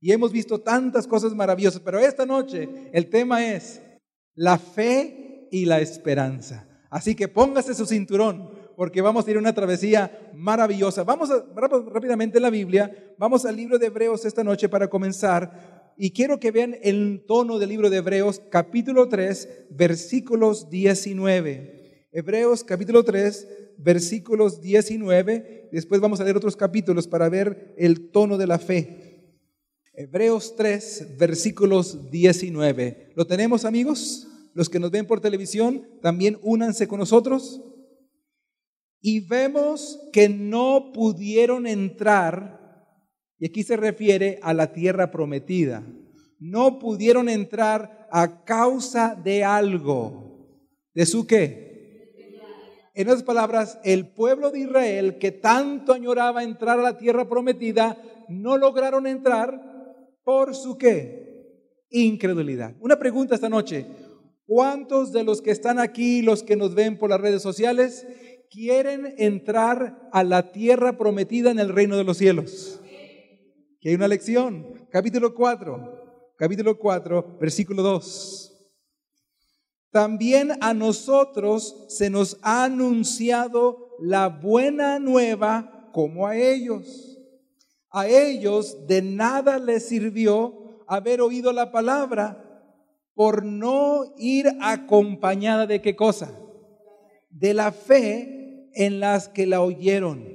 Y hemos visto tantas cosas maravillosas, pero esta noche el tema es la fe y la esperanza. Así que póngase su cinturón, porque vamos a ir a una travesía maravillosa. Vamos, a, rápidamente en la Biblia, vamos al libro de Hebreos esta noche para comenzar. Y quiero que vean el tono del libro de Hebreos, capítulo 3, versículos 19. Hebreos capítulo 3, versículos 19. Después vamos a leer otros capítulos para ver el tono de la fe. Hebreos 3, versículos 19. ¿Lo tenemos amigos? Los que nos ven por televisión, también únanse con nosotros. Y vemos que no pudieron entrar, y aquí se refiere a la tierra prometida, no pudieron entrar a causa de algo. ¿De su qué? En otras palabras, el pueblo de Israel que tanto añoraba entrar a la tierra prometida, no lograron entrar por su qué? Incredulidad. Una pregunta esta noche. ¿Cuántos de los que están aquí, los que nos ven por las redes sociales, quieren entrar a la tierra prometida en el reino de los cielos? Que hay una lección. Capítulo 4, capítulo 4, versículo 2. También a nosotros se nos ha anunciado la buena nueva como a ellos. A ellos de nada les sirvió haber oído la palabra por no ir acompañada de qué cosa? De la fe en las que la oyeron.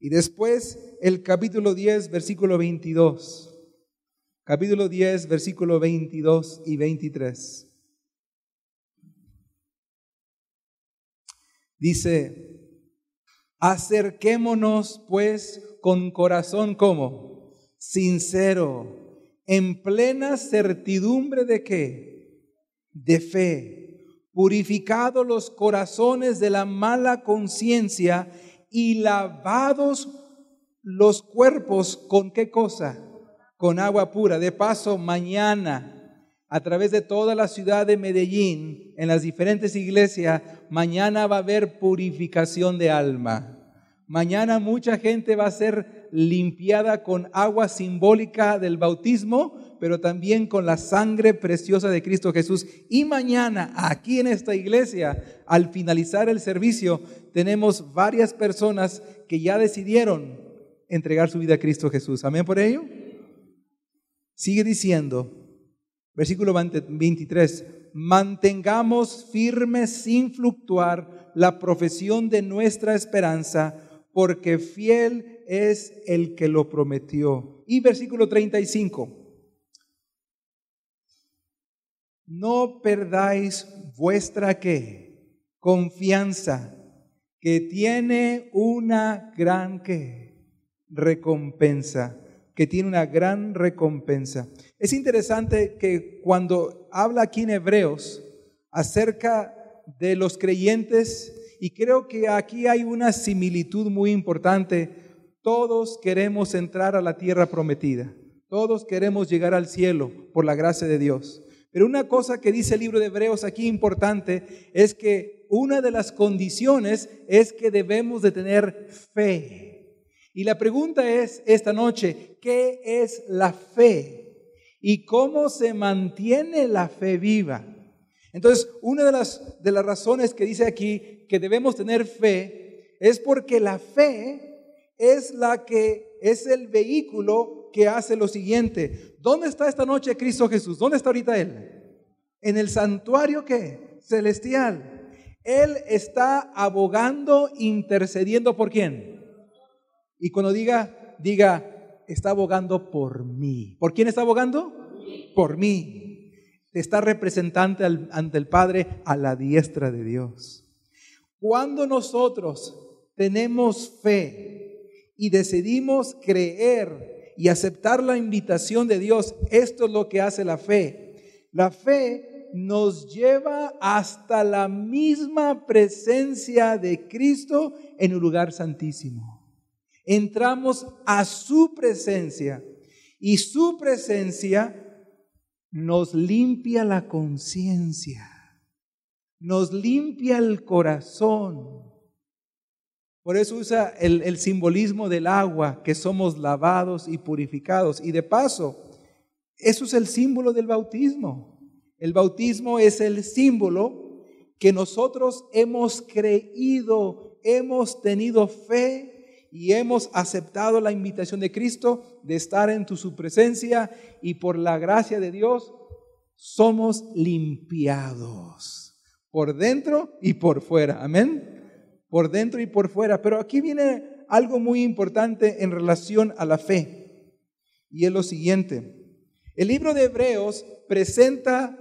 Y después el capítulo 10, versículo 22. Capítulo 10, versículo 22 y 23. Dice, acerquémonos pues con corazón como sincero en plena certidumbre de qué? De fe, purificados los corazones de la mala conciencia y lavados los cuerpos con qué cosa? Con agua pura. De paso, mañana, a través de toda la ciudad de Medellín, en las diferentes iglesias, mañana va a haber purificación de alma. Mañana mucha gente va a ser limpiada con agua simbólica del bautismo, pero también con la sangre preciosa de Cristo Jesús. Y mañana, aquí en esta iglesia, al finalizar el servicio, tenemos varias personas que ya decidieron entregar su vida a Cristo Jesús. Amén por ello. Sigue diciendo, versículo 23, mantengamos firmes sin fluctuar la profesión de nuestra esperanza, porque fiel es el que lo prometió. Y versículo 35. No perdáis vuestra qué? Confianza, que tiene una gran qué? Recompensa, que tiene una gran recompensa. Es interesante que cuando habla aquí en Hebreos acerca de los creyentes, y creo que aquí hay una similitud muy importante todos queremos entrar a la tierra prometida. Todos queremos llegar al cielo por la gracia de Dios. Pero una cosa que dice el libro de Hebreos aquí importante es que una de las condiciones es que debemos de tener fe. Y la pregunta es esta noche, ¿qué es la fe? ¿Y cómo se mantiene la fe viva? Entonces, una de las, de las razones que dice aquí que debemos tener fe es porque la fe es la que es el vehículo que hace lo siguiente. ¿Dónde está esta noche Cristo Jesús? ¿Dónde está ahorita Él? En el santuario que celestial. Él está abogando, intercediendo por quién. Y cuando diga, diga, está abogando por mí. ¿Por quién está abogando? Por mí. Está representante ante el Padre a la diestra de Dios. Cuando nosotros tenemos fe, y decidimos creer y aceptar la invitación de Dios, esto es lo que hace la fe. La fe nos lleva hasta la misma presencia de Cristo en un lugar santísimo. Entramos a su presencia y su presencia nos limpia la conciencia, nos limpia el corazón Por eso usa el, simbolismo del agua, que somos lavados y purificados. Y de paso, eso es el símbolo del bautismo. El bautismo es el símbolo que nosotros hemos creído, hemos tenido fe y hemos aceptado la invitación de Cristo de estar en tu, su presencia y por la gracia de Dios somos limpiados por dentro y por fuera. Amén. Por dentro y por fuera. Pero aquí viene algo muy importante en relación a la fe. Y es lo siguiente. El libro de Hebreos presenta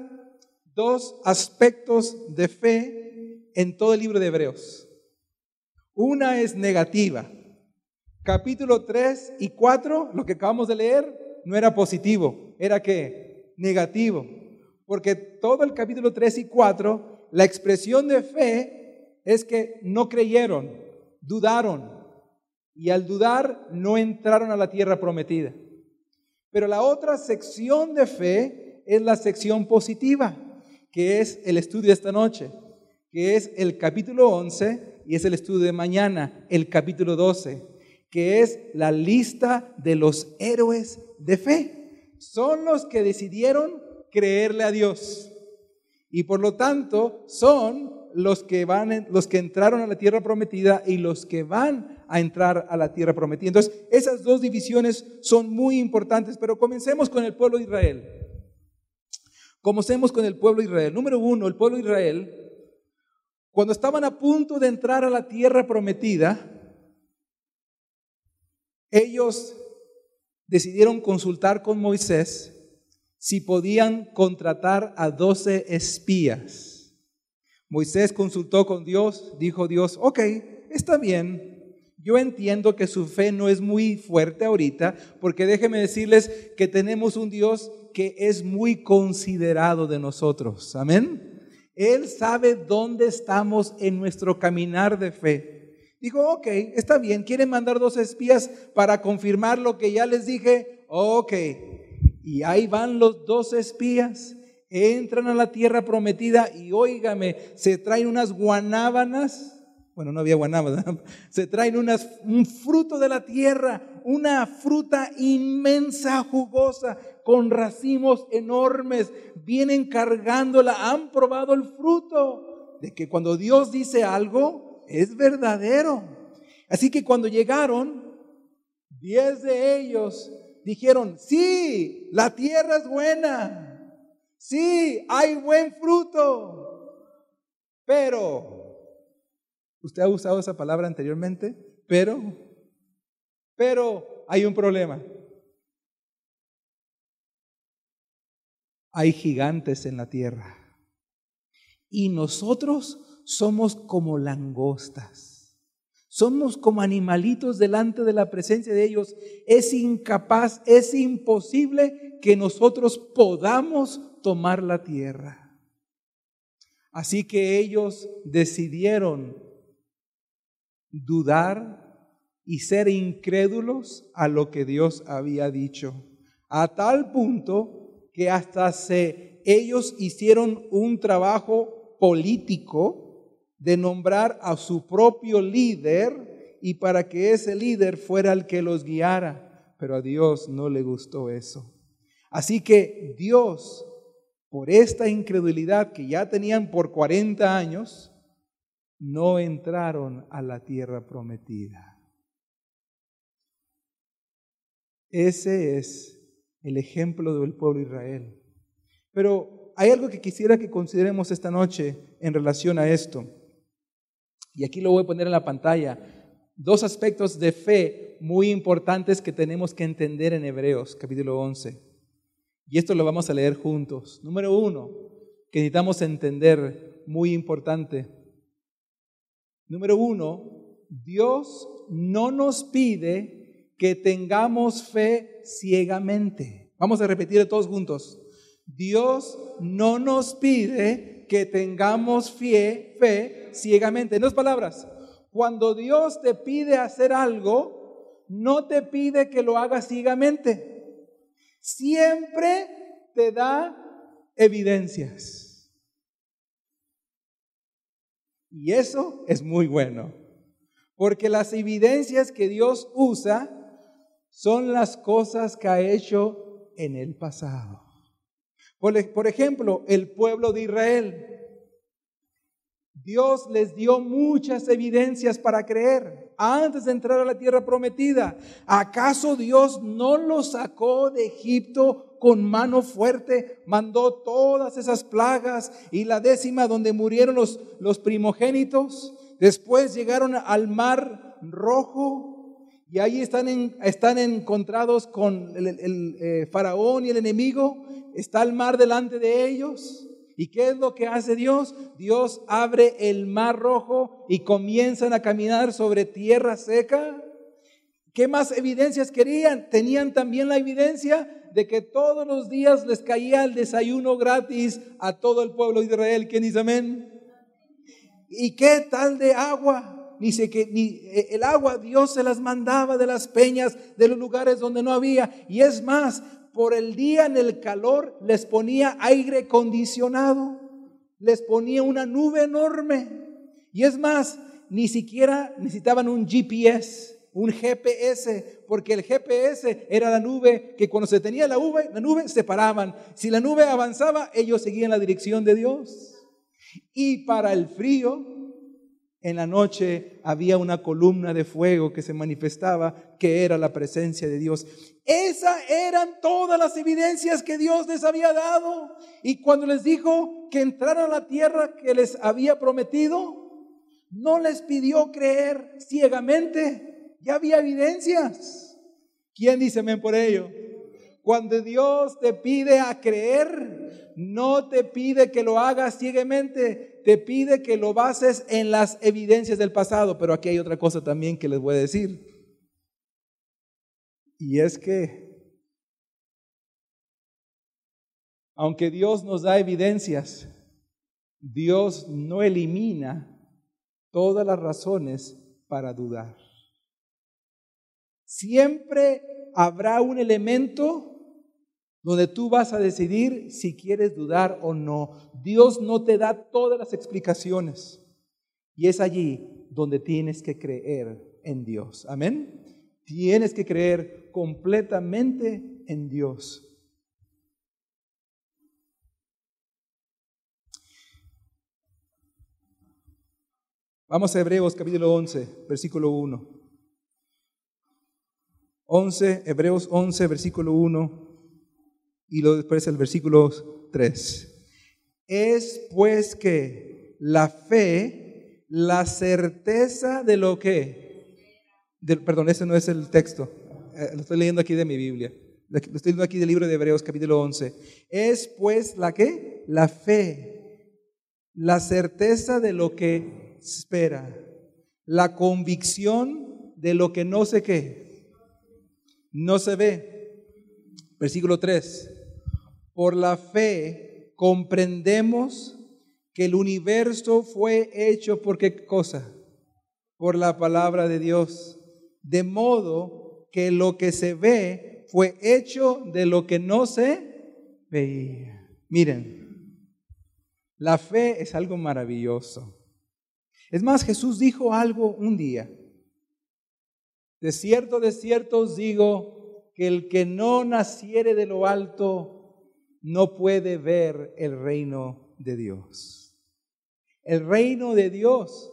dos aspectos de fe en todo el libro de Hebreos. Una es negativa. Capítulo 3 y 4, lo que acabamos de leer, no era positivo, era que negativo. Porque todo el capítulo 3 y 4, la expresión de fe es que no creyeron, dudaron. Y al dudar no entraron a la tierra prometida. Pero la otra sección de fe es la sección positiva, que es el estudio de esta noche, que es el capítulo 11 y es el estudio de mañana, el capítulo 12, que es la lista de los héroes de fe. Son los que decidieron creerle a Dios. Y por lo tanto, son los que van, los que entraron a la tierra prometida y los que van a entrar a la tierra prometida. Entonces, esas dos divisiones son muy importantes, pero comencemos con el pueblo de Israel. Comencemos con el pueblo de Israel. Número uno, el pueblo de Israel, cuando estaban a punto de entrar a la tierra prometida, ellos decidieron consultar con Moisés si podían contratar a doce espías Moisés consultó con Dios, dijo Dios, ok, está bien. Yo entiendo que su fe no es muy fuerte ahorita, porque déjenme decirles que tenemos un Dios que es muy considerado de nosotros. Amén. Él sabe dónde estamos en nuestro caminar de fe. Dijo, ok, está bien, quieren mandar dos espías para confirmar lo que ya les dije. Ok, y ahí van los dos espías entran a la tierra prometida y óigame, se traen unas guanábanas. Bueno, no había guanábanas, se traen unas, un fruto de la tierra, una fruta inmensa, jugosa, con racimos enormes. Vienen cargándola, han probado el fruto de que cuando Dios dice algo, es verdadero. Así que cuando llegaron, diez de ellos dijeron, sí, la tierra es buena. Sí, hay buen fruto. Pero, ¿usted ha usado esa palabra anteriormente? Pero, pero hay un problema. Hay gigantes en la tierra. Y nosotros somos como langostas. Somos como animalitos delante de la presencia de ellos. Es incapaz, es imposible que nosotros podamos tomar la tierra. Así que ellos decidieron dudar y ser incrédulos a lo que Dios había dicho. A tal punto que hasta se ellos hicieron un trabajo político de nombrar a su propio líder y para que ese líder fuera el que los guiara. Pero a Dios no le gustó eso. Así que Dios por esta incredulidad que ya tenían por 40 años, no entraron a la tierra prometida. Ese es el ejemplo del pueblo de Israel. Pero hay algo que quisiera que consideremos esta noche en relación a esto. Y aquí lo voy a poner en la pantalla. Dos aspectos de fe muy importantes que tenemos que entender en Hebreos capítulo 11. Y esto lo vamos a leer juntos. Número uno, que necesitamos entender, muy importante. Número uno, Dios no nos pide que tengamos fe ciegamente. Vamos a repetir todos juntos. Dios no nos pide que tengamos fe, ciegamente. En dos palabras, cuando Dios te pide hacer algo, no te pide que lo hagas ciegamente siempre te da evidencias. Y eso es muy bueno. Porque las evidencias que Dios usa son las cosas que ha hecho en el pasado. Por, ejemplo, el pueblo de Israel. Dios les dio muchas evidencias para creer antes de entrar a la tierra prometida. ¿Acaso Dios no los sacó de Egipto con mano fuerte? Mandó todas esas plagas y la décima donde murieron los, los primogénitos. Después llegaron al mar rojo y ahí están, están encontrados con el, eh, faraón y el enemigo. Está el mar delante de ellos. ¿Y qué es lo que hace Dios? Dios abre el mar rojo y comienzan a caminar sobre tierra seca. ¿Qué más evidencias querían? Tenían también la evidencia de que todos los días les caía el desayuno gratis a todo el pueblo de Israel. ¿Quién dice amén? ¿Y qué tal de agua? ni, que, ni eh, el agua Dios se las mandaba de las peñas, de los lugares donde no había. Y es más, por el día en el calor les ponía aire acondicionado, les ponía una nube enorme. Y es más, ni siquiera necesitaban un GPS, un GPS, porque el GPS era la nube que cuando se tenía la nube, la nube se paraban. Si la nube avanzaba, ellos seguían la dirección de Dios. Y para el frío, en la noche había una columna de fuego que se manifestaba, que era la presencia de Dios. Esas eran todas las evidencias que Dios les había dado. Y cuando les dijo que entraran a la tierra que les había prometido, no les pidió creer ciegamente. Ya había evidencias. ¿Quién dice amén por ello? Cuando Dios te pide a creer, no te pide que lo hagas ciegamente, te pide que lo bases en las evidencias del pasado. Pero aquí hay otra cosa también que les voy a decir. Y es que, aunque Dios nos da evidencias, Dios no elimina todas las razones para dudar. Siempre habrá un elemento donde tú vas a decidir si quieres dudar o no. Dios no te da todas las explicaciones. Y es allí donde tienes que creer en Dios. Amén. Tienes que creer completamente en Dios. Vamos a Hebreos capítulo 11, versículo 1. 11, Hebreos 11, versículo 1 y luego después el versículo 3. Es pues que la fe, la certeza de lo que, perdón, ese no es el texto, eh, lo estoy leyendo aquí de mi Biblia, lo estoy leyendo aquí del libro de Hebreos capítulo 11. Es pues la que, la fe, la certeza de lo que espera, la convicción de lo que no sé qué, no se ve. Versículo 3. Por la fe comprendemos que el universo fue hecho por qué cosa? Por la palabra de Dios. De modo que lo que se ve fue hecho de lo que no se veía. Miren, la fe es algo maravilloso. Es más, Jesús dijo algo un día. De cierto, de cierto os digo que el que no naciere de lo alto no puede ver el reino de Dios. El reino de Dios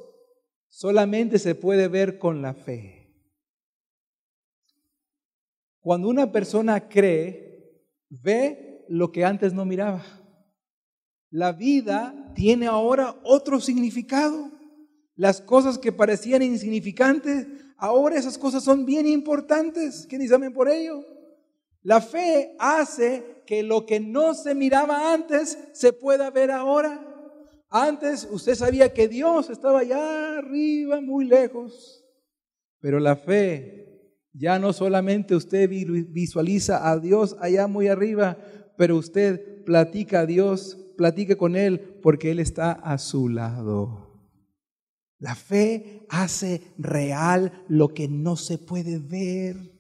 solamente se puede ver con la fe. Cuando una persona cree, ve lo que antes no miraba. La vida tiene ahora otro significado. Las cosas que parecían insignificantes, ahora esas cosas son bien importantes. ¿Quién dice por ello? La fe hace que lo que no se miraba antes se pueda ver ahora. Antes usted sabía que Dios estaba allá arriba, muy lejos. Pero la fe, ya no solamente usted visualiza a Dios allá muy arriba, pero usted platica a Dios, platica con Él, porque Él está a su lado. La fe hace real lo que no se puede ver.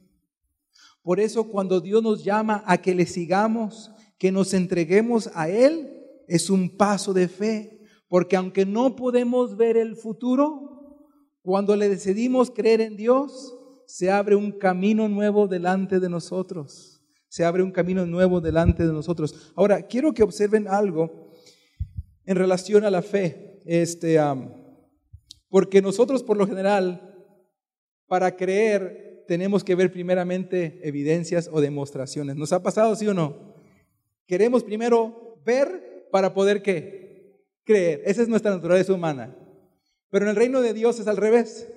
Por eso cuando Dios nos llama a que le sigamos, que nos entreguemos a Él, es un paso de fe. Porque aunque no podemos ver el futuro, Cuando le decidimos creer en Dios, se abre un camino nuevo delante de nosotros. Se abre un camino nuevo delante de nosotros. Ahora, quiero que observen algo en relación a la fe. Este, porque nosotros, por lo general, para creer, tenemos que ver primeramente evidencias o demostraciones. ¿Nos ha pasado, sí o no? Queremos primero ver para poder qué? Creer. Esa es nuestra naturaleza humana. Pero en el reino de Dios es al revés.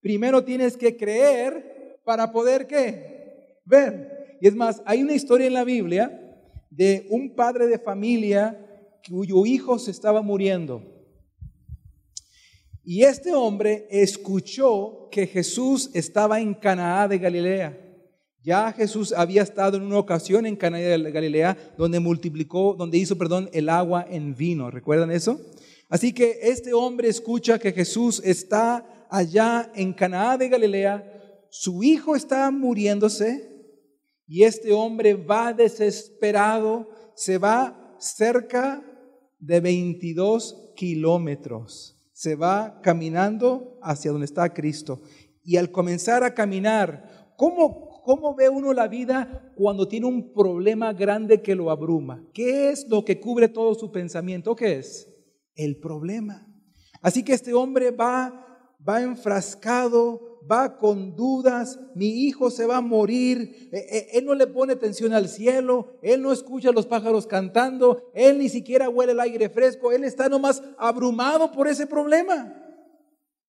Primero tienes que creer para poder qué? Ver. Y es más, hay una historia en la Biblia de un padre de familia cuyo hijo se estaba muriendo. Y este hombre escuchó que Jesús estaba en Canaá de Galilea. Ya Jesús había estado en una ocasión en Canaá de Galilea donde multiplicó, donde hizo, perdón, el agua en vino. ¿Recuerdan eso? Así que este hombre escucha que Jesús está allá en Canaá de Galilea, su hijo está muriéndose y este hombre va desesperado, se va cerca de 22 kilómetros, se va caminando hacia donde está Cristo. Y al comenzar a caminar, ¿cómo, ¿cómo ve uno la vida cuando tiene un problema grande que lo abruma? ¿Qué es lo que cubre todo su pensamiento? ¿Qué es? El problema. Así que este hombre va va enfrascado, va con dudas, mi hijo se va a morir, e, e, él no le pone atención al cielo, él no escucha a los pájaros cantando, él ni siquiera huele el aire fresco, él está nomás abrumado por ese problema.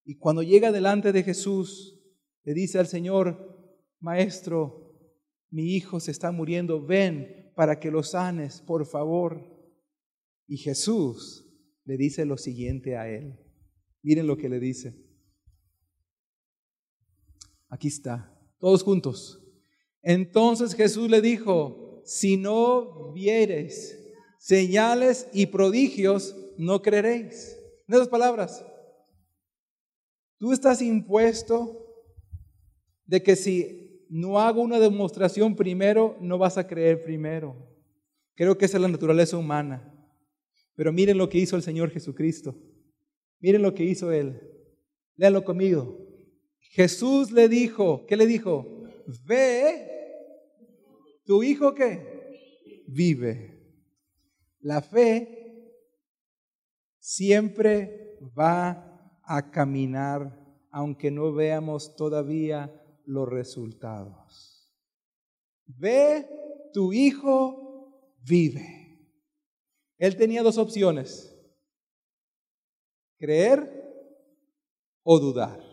Y cuando llega delante de Jesús, le dice al Señor, Maestro, mi hijo se está muriendo, ven para que lo sanes, por favor. Y Jesús le dice lo siguiente a él. Miren lo que le dice. Aquí está, todos juntos. Entonces Jesús le dijo, si no vieres señales y prodigios, no creeréis. En esas palabras, tú estás impuesto de que si no hago una demostración primero, no vas a creer primero. Creo que esa es la naturaleza humana. Pero miren lo que hizo el Señor Jesucristo. Miren lo que hizo Él. Léanlo conmigo. Jesús le dijo, ¿qué le dijo? Ve, tu hijo que vive. La fe siempre va a caminar aunque no veamos todavía los resultados. Ve, tu hijo vive. Él tenía dos opciones, creer o dudar.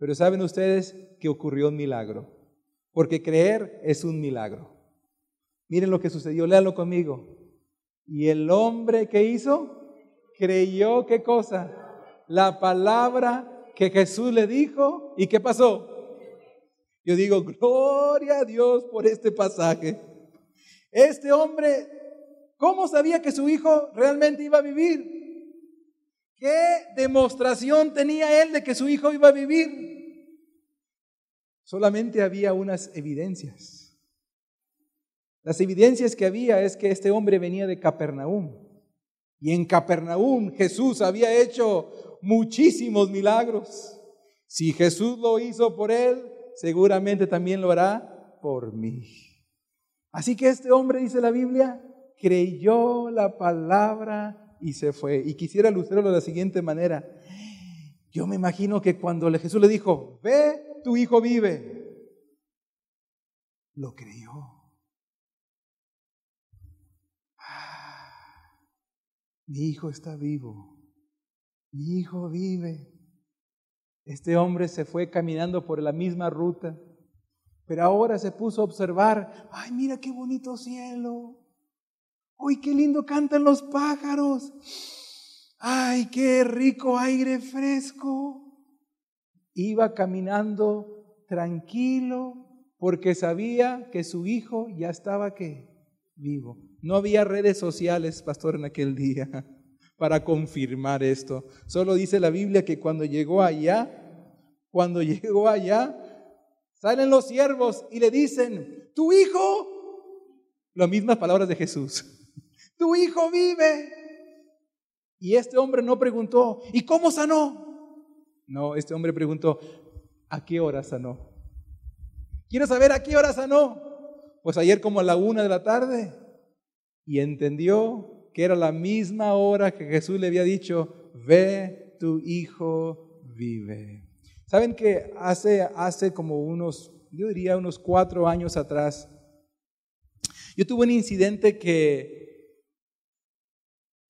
Pero saben ustedes que ocurrió un milagro, porque creer es un milagro. Miren lo que sucedió, léanlo conmigo. Y el hombre que hizo, creyó qué cosa? La palabra que Jesús le dijo. ¿Y qué pasó? Yo digo, gloria a Dios por este pasaje. Este hombre, ¿cómo sabía que su hijo realmente iba a vivir? ¿Qué demostración tenía él de que su hijo iba a vivir? Solamente había unas evidencias. Las evidencias que había es que este hombre venía de Capernaum. Y en Capernaum Jesús había hecho muchísimos milagros. Si Jesús lo hizo por él, seguramente también lo hará por mí. Así que este hombre, dice la Biblia, creyó la palabra y se fue. Y quisiera ilustrarlo de la siguiente manera. Yo me imagino que cuando Jesús le dijo, ve, tu hijo vive, lo creyó. Ah, mi hijo está vivo. Mi hijo vive. Este hombre se fue caminando por la misma ruta, pero ahora se puso a observar, ay, mira qué bonito cielo. ¡Uy, qué lindo cantan los pájaros! ¡Ay, qué rico aire fresco! Iba caminando tranquilo porque sabía que su hijo ya estaba ¿qué? vivo. No había redes sociales, pastor, en aquel día para confirmar esto. Solo dice la Biblia que cuando llegó allá, cuando llegó allá, salen los siervos y le dicen, tu hijo, las mismas palabras de Jesús tu hijo vive. Y este hombre no preguntó, ¿y cómo sanó? No, este hombre preguntó, ¿a qué hora sanó? Quiero saber a qué hora sanó. Pues ayer como a la una de la tarde. Y entendió que era la misma hora que Jesús le había dicho, ve, tu hijo vive. ¿Saben que hace, hace como unos, yo diría unos cuatro años atrás, yo tuve un incidente que,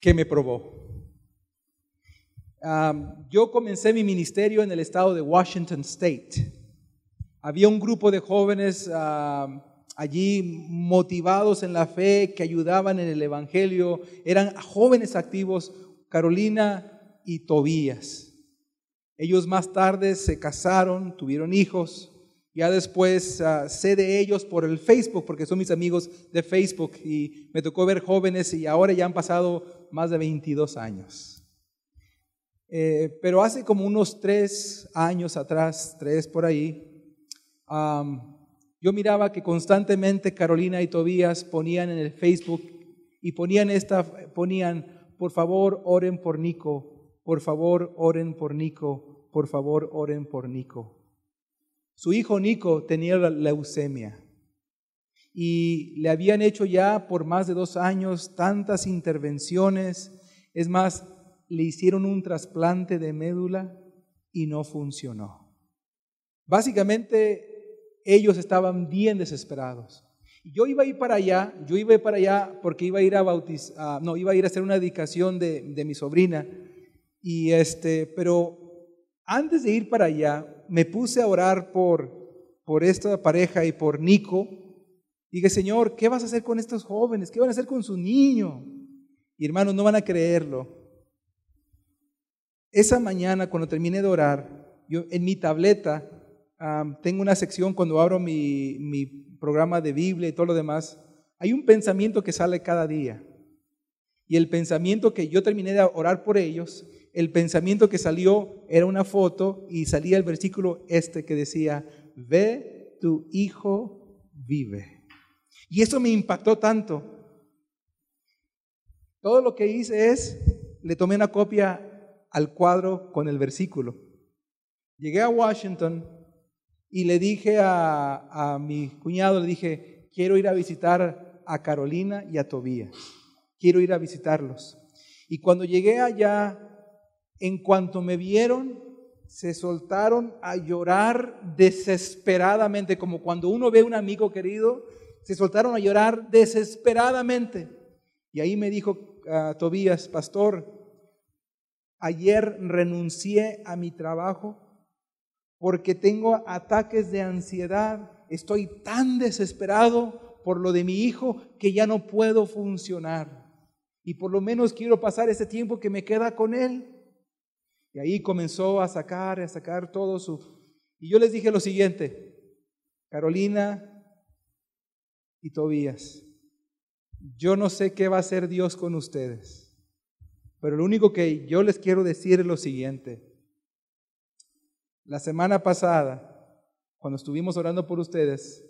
que me probó. Yo comencé mi ministerio en el estado de Washington State. Había un grupo de jóvenes allí motivados en la fe, que ayudaban en el Evangelio. Eran jóvenes activos, Carolina y Tobías. Ellos más tarde se casaron, tuvieron hijos. Ya después ah, sé de ellos por el Facebook, porque son mis amigos de Facebook y me tocó ver jóvenes y ahora ya han pasado más de 22 años. Eh, pero hace como unos tres años atrás, tres por ahí, yo miraba que constantemente Carolina y Tobías ponían en el Facebook y ponían esta, ponían, por favor oren por Nico, por favor oren por Nico, por favor oren por Nico. Su hijo Nico tenía leucemia y le habían hecho ya por más de dos años tantas intervenciones. Es más, le hicieron un trasplante de médula y no funcionó. Básicamente ellos estaban bien desesperados. Yo iba a ir para allá, yo iba a ir para allá porque iba a ir a bautizar, no, iba a ir a hacer una dedicación de, de mi sobrina. Y este, pero antes de ir para allá, me puse a orar por, por esta pareja y por Nico. Dije, Señor, ¿qué vas a hacer con estos jóvenes? ¿Qué van a hacer con su niño? Y hermanos, no van a creerlo. Esa mañana, cuando terminé de orar, yo en mi tableta tengo una sección cuando abro mi, mi programa de Biblia y todo lo demás. Hay un pensamiento que sale cada día. Y el pensamiento que yo terminé de orar por ellos el pensamiento que salió era una foto y salía el versículo este que decía, ve tu hijo vive. Y eso me impactó tanto. Todo lo que hice es, le tomé una copia al cuadro con el versículo. Llegué a Washington y le dije a, a mi cuñado, le dije, quiero ir a visitar a Carolina y a Tobías. Quiero ir a visitarlos. Y cuando llegué allá, en cuanto me vieron, se soltaron a llorar desesperadamente, como cuando uno ve a un amigo querido, se soltaron a llorar desesperadamente. Y ahí me dijo a Tobías, pastor, ayer renuncié a mi trabajo porque tengo ataques de ansiedad, estoy tan desesperado por lo de mi hijo que ya no puedo funcionar. Y por lo menos quiero pasar ese tiempo que me queda con él. Y ahí comenzó a sacar, a sacar todo su... Y yo les dije lo siguiente, Carolina y Tobías, yo no sé qué va a hacer Dios con ustedes, pero lo único que yo les quiero decir es lo siguiente. La semana pasada, cuando estuvimos orando por ustedes,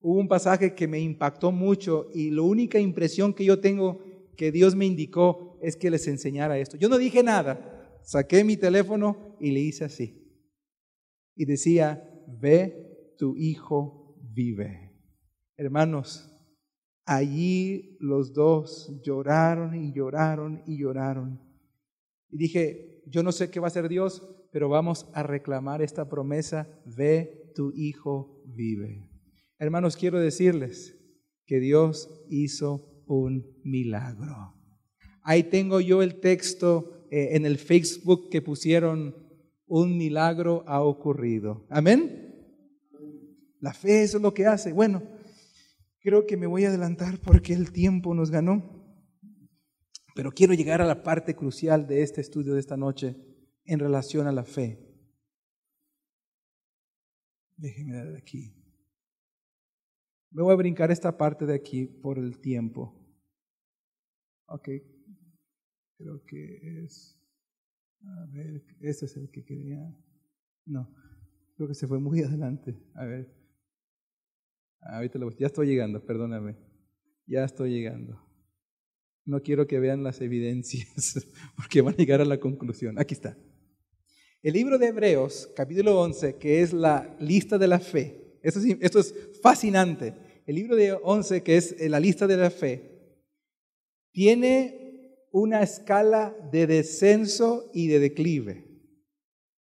hubo un pasaje que me impactó mucho y la única impresión que yo tengo que Dios me indicó es que les enseñara esto. Yo no dije nada, saqué mi teléfono y le hice así. Y decía, ve, tu hijo vive. Hermanos, allí los dos lloraron y lloraron y lloraron. Y dije, yo no sé qué va a hacer Dios, pero vamos a reclamar esta promesa, ve, tu hijo vive. Hermanos, quiero decirles que Dios hizo un milagro. Ahí tengo yo el texto eh, en el Facebook que pusieron, un milagro ha ocurrido. Amén. La fe es lo que hace. Bueno, creo que me voy a adelantar porque el tiempo nos ganó. Pero quiero llegar a la parte crucial de este estudio de esta noche en relación a la fe. Déjenme dar aquí. Me voy a brincar esta parte de aquí por el tiempo. Ok, creo que es, a ver, este es el que quería, no, creo que se fue muy adelante. A ver, ahorita lo, ya estoy llegando, perdóname, ya estoy llegando. No quiero que vean las evidencias, porque van a llegar a la conclusión. Aquí está. El libro de Hebreos, capítulo 11, que es la lista de la fe. Esto es, esto es fascinante. El libro de 11, que es la lista de la fe, tiene una escala de descenso y de declive.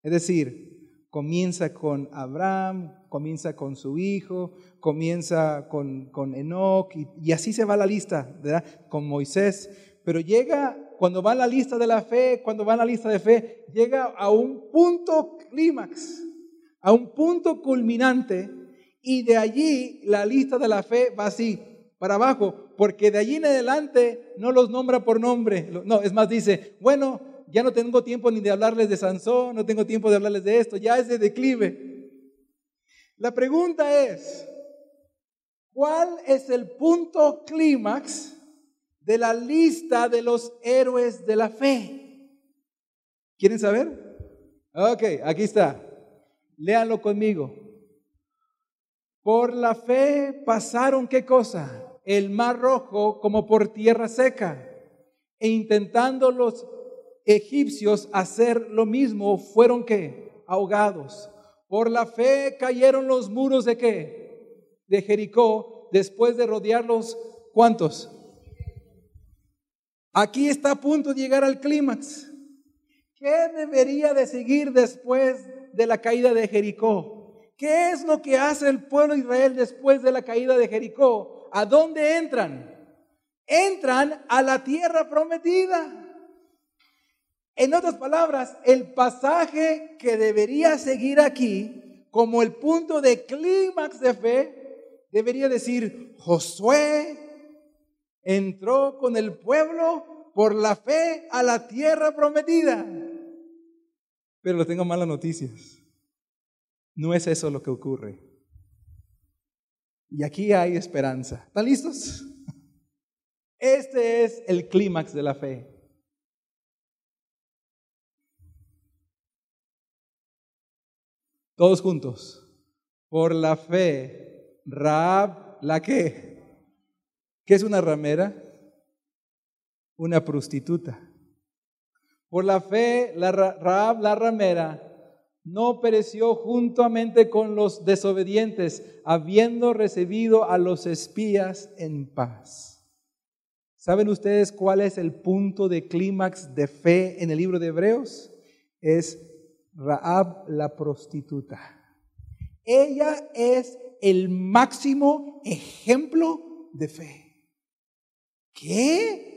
Es decir, comienza con Abraham, comienza con su hijo, comienza con, con Enoch y, así se va la lista, ¿verdad? Con Moisés. Pero llega, cuando va la lista de la fe, cuando va la lista de fe, llega a un punto clímax, a un punto culminante y de allí la lista de la fe va así, para abajo, porque de allí en adelante no los nombra por nombre. No, es más, dice, bueno, ya no tengo tiempo ni de hablarles de Sansón, no tengo tiempo de hablarles de esto, ya es de declive. La pregunta es, ¿cuál es el punto clímax de la lista de los héroes de la fe? ¿Quieren saber? Ok, aquí está. Léanlo conmigo. Por la fe pasaron qué cosa? El mar rojo como por tierra seca. E intentando los egipcios hacer lo mismo, fueron qué? Ahogados. Por la fe cayeron los muros de qué? De Jericó, después de rodearlos, ¿cuántos? Aquí está a punto de llegar al clímax. ¿Qué debería de seguir después de la caída de Jericó? ¿Qué es lo que hace el pueblo de Israel después de la caída de Jericó? ¿A dónde entran? Entran a la tierra prometida. En otras palabras, el pasaje que debería seguir aquí como el punto de clímax de fe, debería decir, Josué entró con el pueblo por la fe a la tierra prometida. Pero le tengo malas noticias. No es eso lo que ocurre. Y aquí hay esperanza. ¿Están listos? Este es el clímax de la fe. Todos juntos. Por la fe, Raab, ¿la qué? ¿Qué es una ramera? Una prostituta. Por la fe, la Raab, la ramera, no pereció juntamente con los desobedientes, habiendo recibido a los espías en paz. ¿Saben ustedes cuál es el punto de clímax de fe en el libro de Hebreos? Es Raab la prostituta. Ella es el máximo ejemplo de fe. ¿Qué?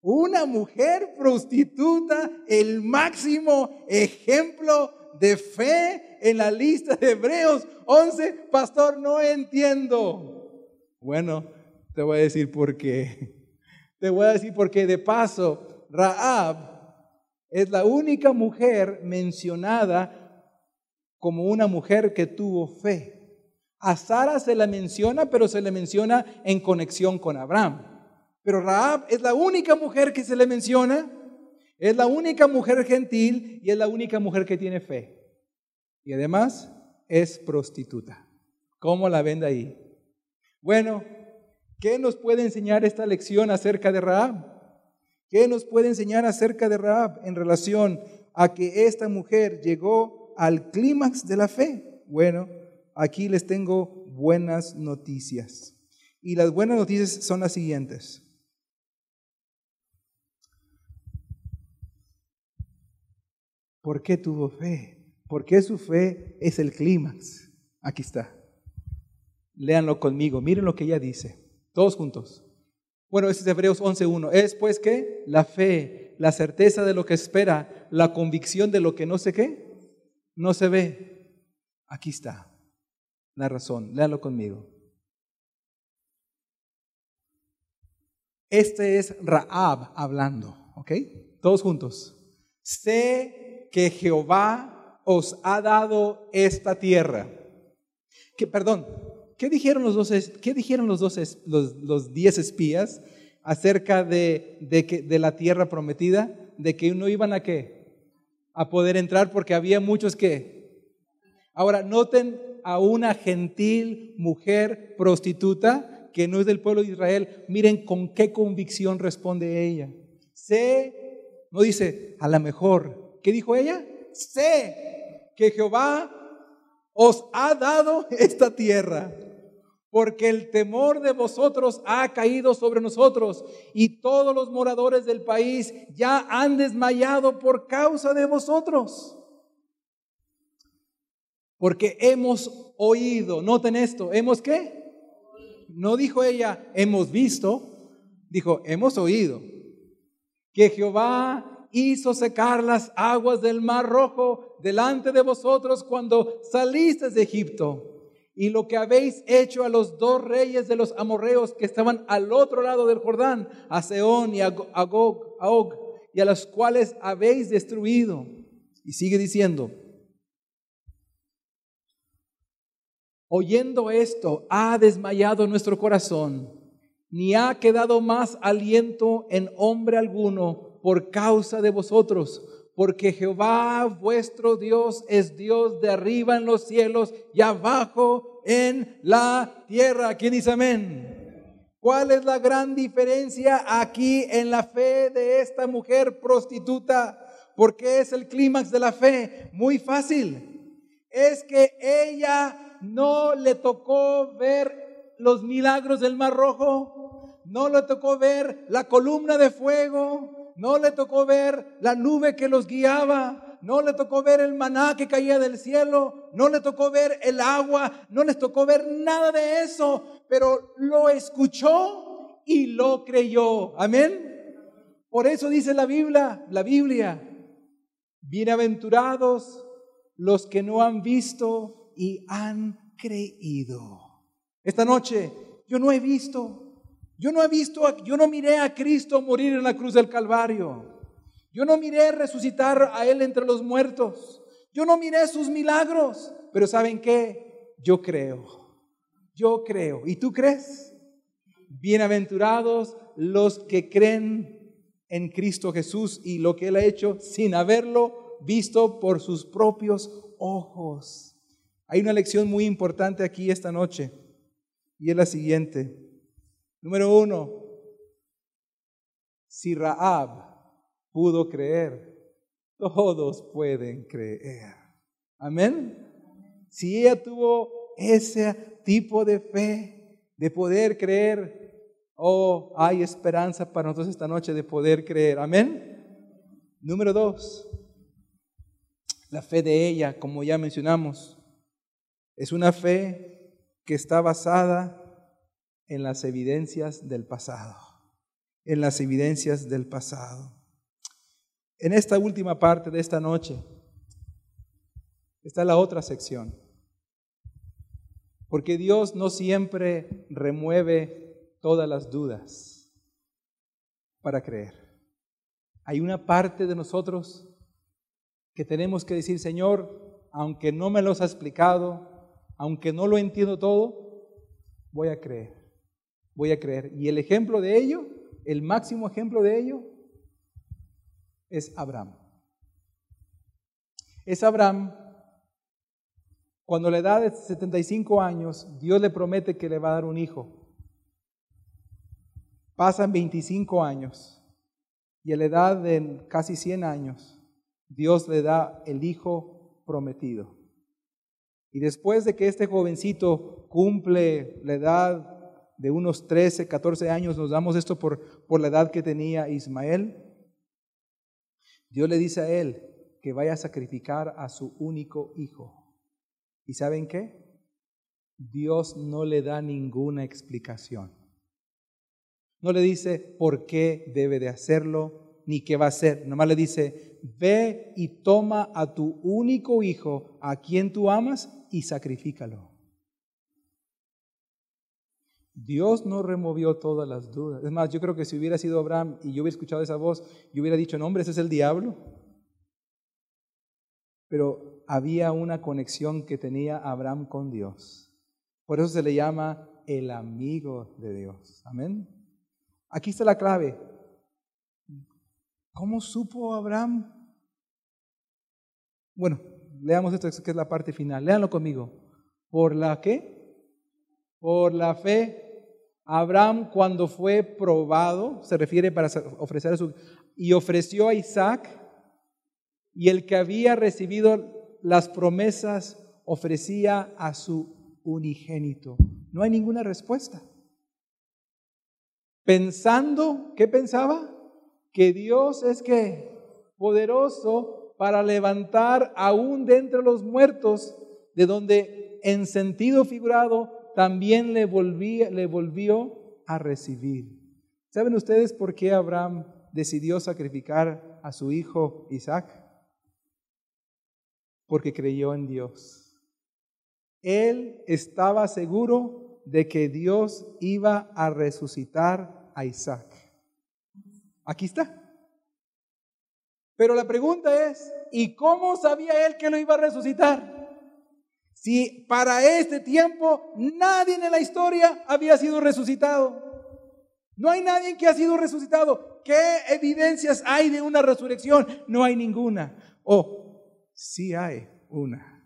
Una mujer prostituta, el máximo ejemplo de fe en la lista de Hebreos 11. Pastor, no entiendo. Bueno, te voy a decir por qué. Te voy a decir por qué. De paso, Raab es la única mujer mencionada como una mujer que tuvo fe. A Sara se la menciona, pero se le menciona en conexión con Abraham. Pero Raab es la única mujer que se le menciona, es la única mujer gentil y es la única mujer que tiene fe. Y además es prostituta. ¿Cómo la ven de ahí? Bueno, ¿qué nos puede enseñar esta lección acerca de Raab? ¿Qué nos puede enseñar acerca de Raab en relación a que esta mujer llegó al clímax de la fe? Bueno, aquí les tengo buenas noticias. Y las buenas noticias son las siguientes. ¿Por qué tuvo fe? ¿Por qué su fe es el clímax? Aquí está. Léanlo conmigo. Miren lo que ella dice. Todos juntos. Bueno, es Hebreos 11.1. Es pues que la fe, la certeza de lo que espera, la convicción de lo que no sé qué, no se ve. Aquí está la razón. Léalo conmigo. Este es Raab hablando, ¿ok? Todos juntos. Sé que Jehová os ha dado esta tierra. Que, perdón, ¿qué dijeron los qué dijeron los, los, diez espías acerca de, de, que, de la tierra prometida? De que no iban a qué? A poder entrar porque había muchos que. Ahora, noten a una gentil mujer prostituta que no es del pueblo de Israel, miren con qué convicción responde ella. Sé, no dice, a lo mejor, ¿qué dijo ella? Sé que Jehová os ha dado esta tierra porque el temor de vosotros ha caído sobre nosotros y todos los moradores del país ya han desmayado por causa de vosotros. Porque hemos oído, noten esto, ¿hemos qué? No dijo ella, hemos visto, dijo, hemos oído que Jehová hizo secar las aguas del mar rojo delante de vosotros cuando salisteis de Egipto y lo que habéis hecho a los dos reyes de los amorreos que estaban al otro lado del Jordán, a Seón y a Gog, a Og, y a los cuales habéis destruido. Y sigue diciendo, oyendo esto, ha desmayado nuestro corazón, ni ha quedado más aliento en hombre alguno por causa de vosotros porque Jehová vuestro Dios es Dios de arriba en los cielos y abajo en la tierra. ¿Quién dice amén? ¿Cuál es la gran diferencia aquí en la fe de esta mujer prostituta? Porque es el clímax de la fe. Muy fácil. Es que ella no le tocó ver los milagros del Mar Rojo, no le tocó ver la columna de fuego, no le tocó ver la nube que los guiaba, no le tocó ver el maná que caía del cielo, no le tocó ver el agua, no les tocó ver nada de eso, pero lo escuchó y lo creyó. Amén. Por eso dice la Biblia, la Biblia, bienaventurados los que no han visto y han creído. Esta noche yo no he visto, yo no he visto, yo no miré a Cristo morir en la cruz del Calvario. Yo no miré resucitar a Él entre los muertos. Yo no miré sus milagros. Pero ¿saben qué? Yo creo. Yo creo. ¿Y tú crees? Bienaventurados los que creen en Cristo Jesús y lo que Él ha hecho sin haberlo visto por sus propios ojos. Hay una lección muy importante aquí esta noche y es la siguiente. Número uno, si Raab pudo creer, todos pueden creer. Amén. Si ella tuvo ese tipo de fe, de poder creer, oh, hay esperanza para nosotros esta noche de poder creer. Amén. Número dos, la fe de ella, como ya mencionamos, es una fe que está basada en las evidencias del pasado, en las evidencias del pasado. En esta última parte de esta noche está la otra sección, porque Dios no siempre remueve todas las dudas para creer. Hay una parte de nosotros que tenemos que decir, Señor, aunque no me los ha explicado, aunque no lo entiendo todo, voy a creer voy a creer. Y el ejemplo de ello, el máximo ejemplo de ello, es Abraham. Es Abraham, cuando la edad de 75 años, Dios le promete que le va a dar un hijo. Pasan 25 años y a la edad de casi 100 años, Dios le da el hijo prometido. Y después de que este jovencito cumple la edad de unos 13, 14 años, nos damos esto por, por la edad que tenía Ismael, Dios le dice a él que vaya a sacrificar a su único hijo. ¿Y saben qué? Dios no le da ninguna explicación. No le dice por qué debe de hacerlo ni qué va a hacer. Nomás le dice, ve y toma a tu único hijo, a quien tú amas, y sacrifícalo. Dios no removió todas las dudas. Es más, yo creo que si hubiera sido Abraham y yo hubiera escuchado esa voz, yo hubiera dicho, no, hombre, ese es el diablo. Pero había una conexión que tenía Abraham con Dios. Por eso se le llama el amigo de Dios. Amén. Aquí está la clave. ¿Cómo supo Abraham? Bueno, leamos esto que es la parte final. Léanlo conmigo. ¿Por la qué? Por la fe Abraham cuando fue probado, se refiere para ofrecer a su, y ofreció a Isaac, y el que había recibido las promesas ofrecía a su unigénito. No hay ninguna respuesta. Pensando, ¿qué pensaba? Que Dios es que poderoso para levantar aún de entre los muertos, de donde en sentido figurado también le, volvió a recibir. ¿Saben ustedes por qué Abraham decidió sacrificar a su hijo Isaac? Porque creyó en Dios. Él estaba seguro de que Dios iba a resucitar a Isaac. Aquí está. Pero la pregunta es, ¿y cómo sabía él que lo iba a resucitar? Si para este tiempo nadie en la historia había sido resucitado. No hay nadie que ha sido resucitado. ¿Qué evidencias hay de una resurrección? No hay ninguna. O oh, sí hay una.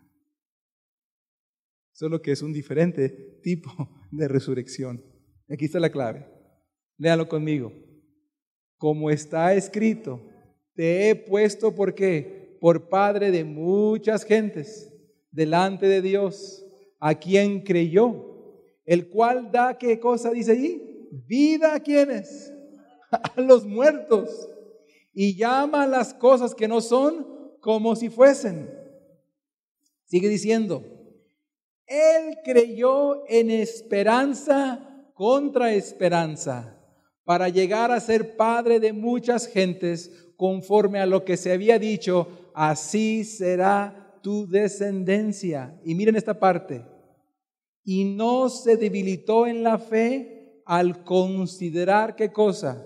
Solo que es un diferente tipo de resurrección. Aquí está la clave. Léalo conmigo. Como está escrito, te he puesto por qué? Por padre de muchas gentes delante de Dios a quien creyó, el cual da qué cosa dice allí? Vida a quienes? A los muertos. Y llama las cosas que no son como si fuesen. Sigue diciendo, Él creyó en esperanza contra esperanza para llegar a ser padre de muchas gentes conforme a lo que se había dicho, así será tu descendencia. Y miren esta parte. Y no se debilitó en la fe al considerar qué cosa?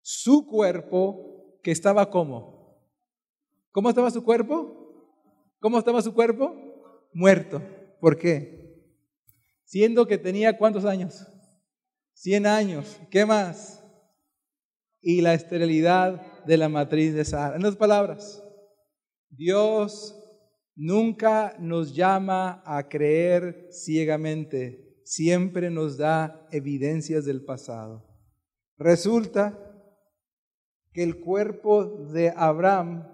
Su cuerpo que estaba como. ¿Cómo estaba su cuerpo? ¿Cómo estaba su cuerpo? Muerto. ¿Por qué? Siendo que tenía cuántos años? Cien años. ¿Qué más? Y la esterilidad de la matriz de Sara. En otras palabras, Dios Nunca nos llama a creer ciegamente, siempre nos da evidencias del pasado. Resulta que el cuerpo de Abraham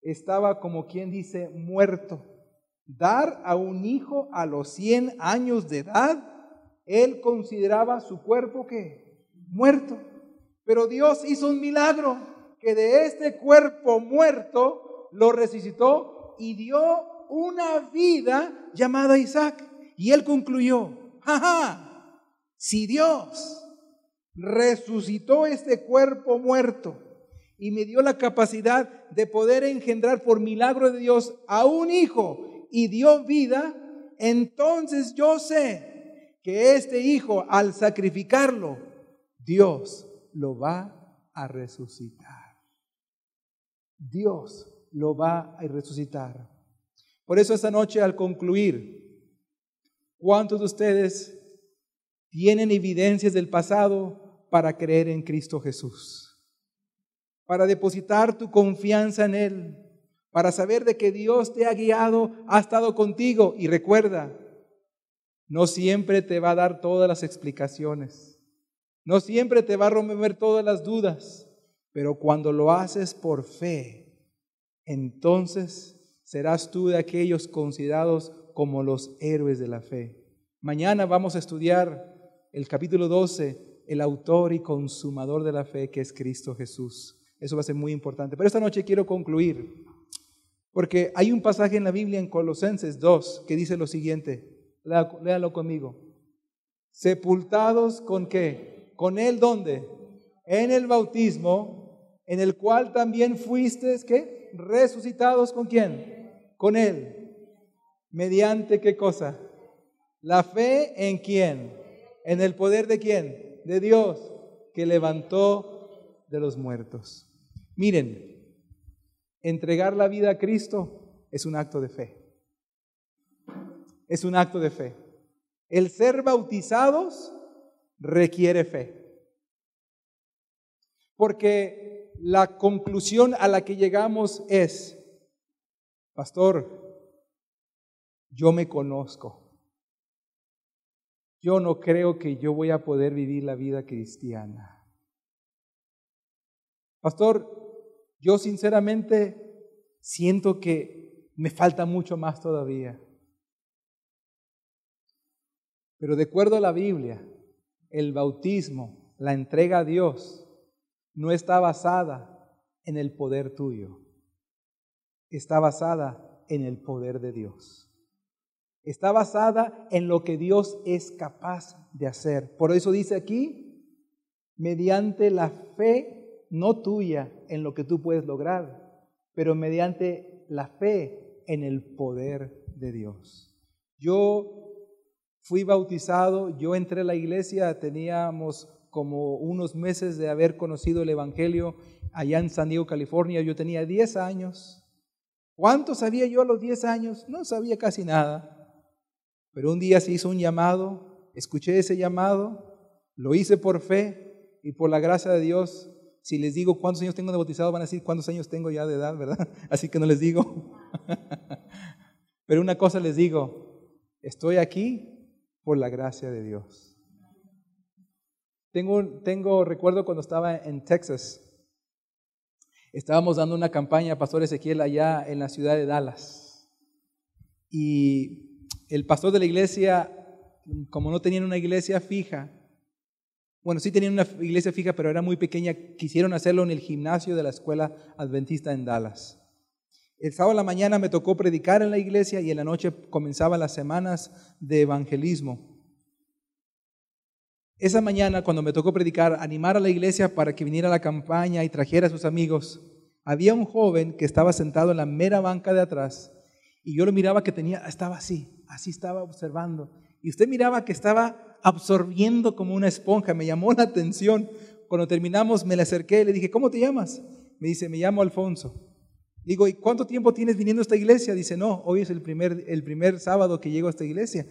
estaba como quien dice muerto. Dar a un hijo a los 100 años de edad, él consideraba su cuerpo que muerto. Pero Dios hizo un milagro que de este cuerpo muerto lo resucitó y dio una vida llamada Isaac. Y él concluyó, jaja, si Dios resucitó este cuerpo muerto y me dio la capacidad de poder engendrar por milagro de Dios a un hijo y dio vida, entonces yo sé que este hijo al sacrificarlo, Dios lo va a resucitar. Dios lo va a resucitar. Por eso esta noche al concluir, ¿cuántos de ustedes tienen evidencias del pasado para creer en Cristo Jesús? Para depositar tu confianza en Él, para saber de que Dios te ha guiado, ha estado contigo y recuerda, no siempre te va a dar todas las explicaciones, no siempre te va a remover todas las dudas, pero cuando lo haces por fe, entonces serás tú de aquellos considerados como los héroes de la fe. Mañana vamos a estudiar el capítulo 12, el autor y consumador de la fe, que es Cristo Jesús. Eso va a ser muy importante. Pero esta noche quiero concluir, porque hay un pasaje en la Biblia en Colosenses 2 que dice lo siguiente. Léalo conmigo. Sepultados con qué? Con Él, ¿dónde? En el bautismo, en el cual también fuiste, ¿qué? Resucitados con quién? Con Él. ¿Mediante qué cosa? La fe en quién? En el poder de quién? De Dios, que levantó de los muertos. Miren, entregar la vida a Cristo es un acto de fe. Es un acto de fe. El ser bautizados requiere fe. Porque la conclusión a la que llegamos es, pastor, yo me conozco. yo no creo que yo voy a poder vivir la vida cristiana. Pastor, yo sinceramente siento que me falta mucho más todavía. Pero de acuerdo a la Biblia, el bautismo, la entrega a Dios, no está basada en el poder tuyo, está basada en el poder de Dios. Está basada en lo que Dios es capaz de hacer. Por eso dice aquí, mediante la fe, no tuya en lo que tú puedes lograr, pero mediante la fe en el poder de Dios. Yo Fui bautizado, yo entré a la iglesia, teníamos como unos meses de haber conocido el Evangelio allá en San Diego, California. Yo tenía 10 años. ¿Cuánto sabía yo a los 10 años? No sabía casi nada. Pero un día se hizo un llamado, escuché ese llamado, lo hice por fe y por la gracia de Dios. Si les digo cuántos años tengo de bautizado, van a decir cuántos años tengo ya de edad, ¿verdad? Así que no les digo. Pero una cosa les digo, estoy aquí por la gracia de Dios. Tengo, tengo, recuerdo cuando estaba en Texas, estábamos dando una campaña, Pastor Ezequiel, allá en la ciudad de Dallas. Y el pastor de la iglesia, como no tenían una iglesia fija, bueno, sí tenían una iglesia fija, pero era muy pequeña, quisieron hacerlo en el gimnasio de la escuela adventista en Dallas. El sábado a la mañana me tocó predicar en la iglesia y en la noche comenzaban las semanas de evangelismo. Esa mañana, cuando me tocó predicar, animar a la iglesia para que viniera a la campaña y trajera a sus amigos, había un joven que estaba sentado en la mera banca de atrás y yo lo miraba que tenía, estaba así, así estaba observando. Y usted miraba que estaba absorbiendo como una esponja. Me llamó la atención. Cuando terminamos, me le acerqué y le dije, ¿cómo te llamas? Me dice, me llamo Alfonso. Digo, ¿y cuánto tiempo tienes viniendo a esta iglesia? Dice, no, hoy es el primer, el primer sábado que llego a esta iglesia.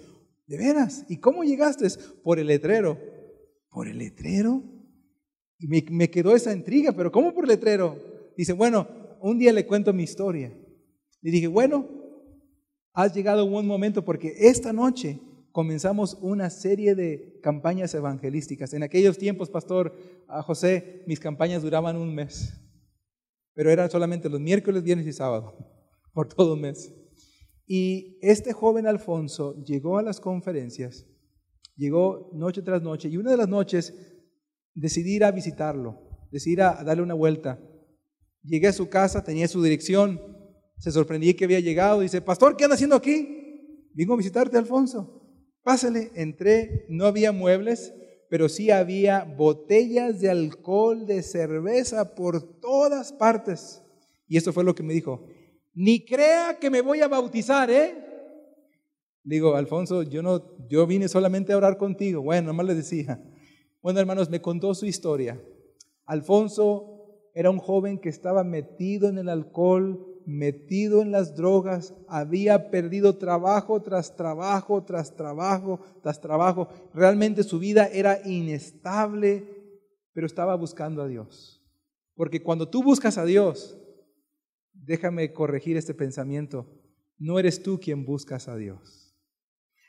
¿De veras? ¿Y cómo llegaste? Por el letrero. ¿Por el letrero? Y me, quedó esa intriga, pero ¿cómo por letrero? Dice, bueno, un día le cuento mi historia. Y dije, bueno, has llegado un buen momento porque esta noche comenzamos una serie de campañas evangelísticas. En aquellos tiempos, pastor José, mis campañas duraban un mes pero eran solamente los miércoles, viernes y sábado, por todo un mes. Y este joven Alfonso llegó a las conferencias, llegó noche tras noche, y una de las noches decidí ir a visitarlo, decidí ir a darle una vuelta. Llegué a su casa, tenía su dirección, se sorprendí que había llegado, dice, pastor, ¿qué anda haciendo aquí? Vengo a visitarte, Alfonso. Pásale, entré, no había muebles, pero sí había botellas de alcohol, de cerveza por todas partes. Y esto fue lo que me dijo, ni crea que me voy a bautizar, ¿eh? Digo, Alfonso, yo no, yo vine solamente a orar contigo. Bueno, nomás le decía. Bueno, hermanos, me contó su historia. Alfonso era un joven que estaba metido en el alcohol, metido en las drogas, había perdido trabajo tras trabajo, tras trabajo, tras trabajo. Realmente su vida era inestable, pero estaba buscando a Dios. Porque cuando tú buscas a Dios, déjame corregir este pensamiento, no eres tú quien buscas a Dios.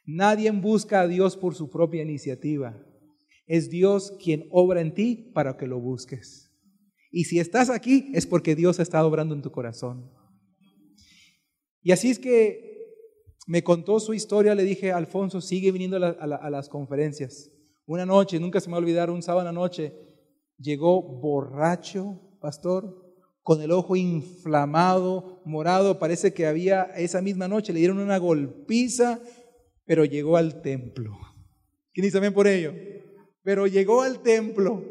Nadie busca a Dios por su propia iniciativa. Es Dios quien obra en ti para que lo busques. Y si estás aquí es porque Dios estado obrando en tu corazón. Y así es que me contó su historia, le dije, Alfonso, sigue viniendo a, las conferencias. Una noche, nunca se me va a olvidar, un sábado noche, llegó borracho, pastor, con el ojo inflamado, morado, parece que había esa misma noche, le dieron una golpiza, pero llegó al templo. ¿Quién dice por ello? Pero llegó al templo.